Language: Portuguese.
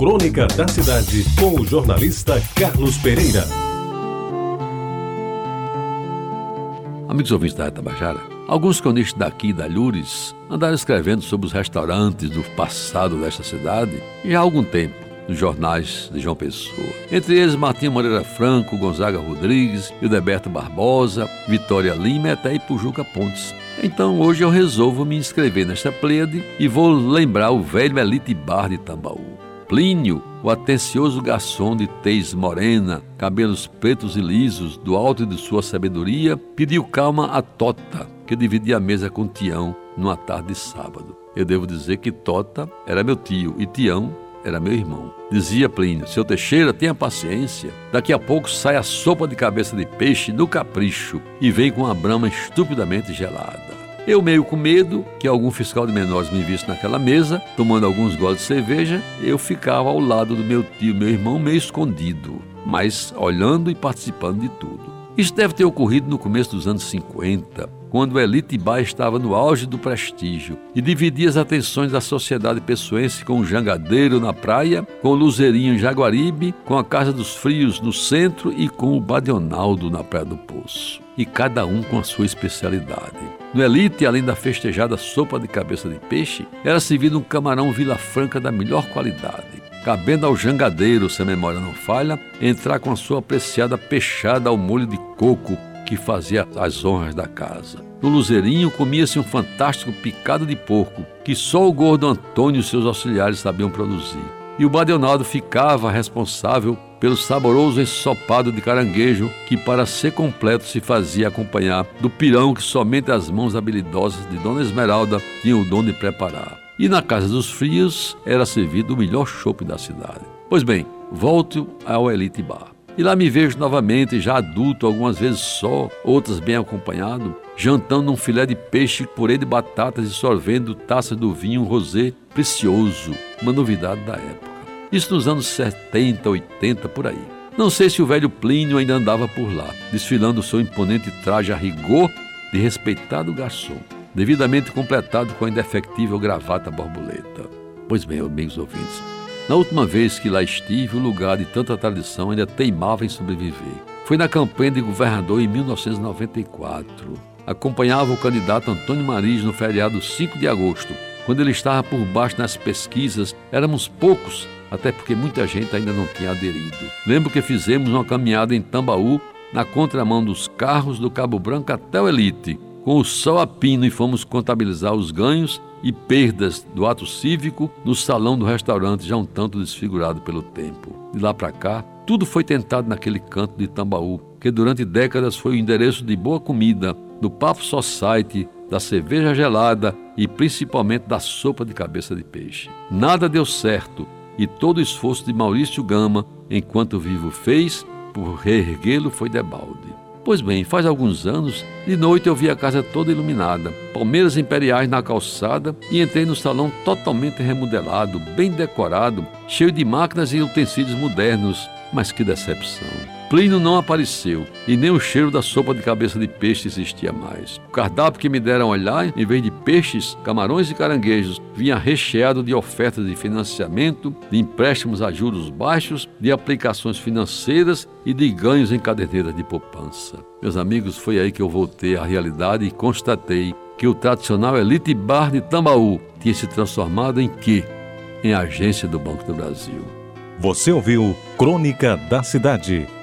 Crônica da Cidade, com o jornalista Carlos Pereira. Amigos ouvintes da Tabajara, alguns cronistas daqui da Lures andaram escrevendo sobre os restaurantes do passado desta cidade já há algum tempo nos jornais de João Pessoa. Entre eles, Martinho Moreira Franco, Gonzaga Rodrigues, Hildeberto Barbosa, Vitória Lima e até Ipujuca Pontes. Então hoje eu resolvo me inscrever nesta pleiade e vou lembrar o velho Elite Bar de Tambaú. Plínio, o atencioso garçom de tez morena, cabelos pretos e lisos, do alto de sua sabedoria, pediu calma a Tota, que dividia a mesa com Tião numa tarde de sábado. Eu devo dizer que Tota era meu tio e Tião era meu irmão. Dizia Plínio: Seu Teixeira, tenha paciência. Daqui a pouco sai a sopa de cabeça de peixe no capricho e vem com a brama estupidamente gelada. Eu, meio com medo que algum fiscal de menores me visse naquela mesa, tomando alguns goles de cerveja, eu ficava ao lado do meu tio, meu irmão, meio escondido, mas olhando e participando de tudo. Isso deve ter ocorrido no começo dos anos 50, quando Bar estava no auge do prestígio e dividia as atenções da sociedade pessoense com o Jangadeiro na praia, com o Luzerinho em Jaguaribe, com a Casa dos Frios no centro e com o Badionaldo na Praia do Poço. E cada um com a sua especialidade. No Elite, além da festejada sopa de cabeça de peixe, era servido um camarão Vila Franca da melhor qualidade cabendo ao jangadeiro, se a memória não falha, entrar com a sua apreciada peixada ao molho de coco que fazia as honras da casa. No Luzerinho comia-se um fantástico picado de porco que só o gordo Antônio e seus auxiliares sabiam produzir. E o Badeonaldo ficava responsável pelo saboroso ensopado de caranguejo que, para ser completo, se fazia acompanhar do pirão que somente as mãos habilidosas de Dona Esmeralda tinham o dom de preparar. E na Casa dos Frios era servido o melhor chope da cidade. Pois bem, volto ao Elite Bar. E lá me vejo novamente, já adulto, algumas vezes só, outras bem acompanhado, jantando um filé de peixe, purê de batatas e sorvendo taça do vinho rosé precioso, uma novidade da época. Isso nos anos 70, 80, por aí. Não sei se o velho Plínio ainda andava por lá, desfilando seu imponente traje a rigor de respeitado garçom, devidamente completado com a indefectível gravata borboleta. Pois bem, amigos ouvintes, na última vez que lá estive, o lugar de tanta tradição ainda teimava em sobreviver. Foi na campanha de governador em 1994. Acompanhava o candidato Antônio Mariz no feriado 5 de agosto. Quando ele estava por baixo nas pesquisas, éramos poucos, até porque muita gente ainda não tinha aderido. Lembro que fizemos uma caminhada em Tambaú, na contramão dos carros do Cabo Branco até o Elite, com o sol a pino e fomos contabilizar os ganhos e perdas do ato cívico no salão do restaurante, já um tanto desfigurado pelo tempo. De lá para cá, tudo foi tentado naquele canto de Tambaú, que durante décadas foi o endereço de boa comida, do Papo Society, da cerveja gelada e principalmente da sopa de cabeça de peixe. Nada deu certo e todo o esforço de Maurício Gama, enquanto vivo fez, por reerguê-lo foi debalde. Pois bem, faz alguns anos, de noite eu vi a casa toda iluminada, palmeiras imperiais na calçada e entrei no salão totalmente remodelado, bem decorado, cheio de máquinas e utensílios modernos. Mas que decepção! Plínio não apareceu e nem o cheiro da sopa de cabeça de peixe existia mais. O cardápio que me deram olhar, em vez de peixes, camarões e caranguejos, vinha recheado de ofertas de financiamento, de empréstimos a juros baixos, de aplicações financeiras e de ganhos em caderneiras de poupança. Meus amigos, foi aí que eu voltei à realidade e constatei que o tradicional Elite Bar de Tambaú tinha se transformado em quê? Em agência do Banco do Brasil. Você ouviu Crônica da Cidade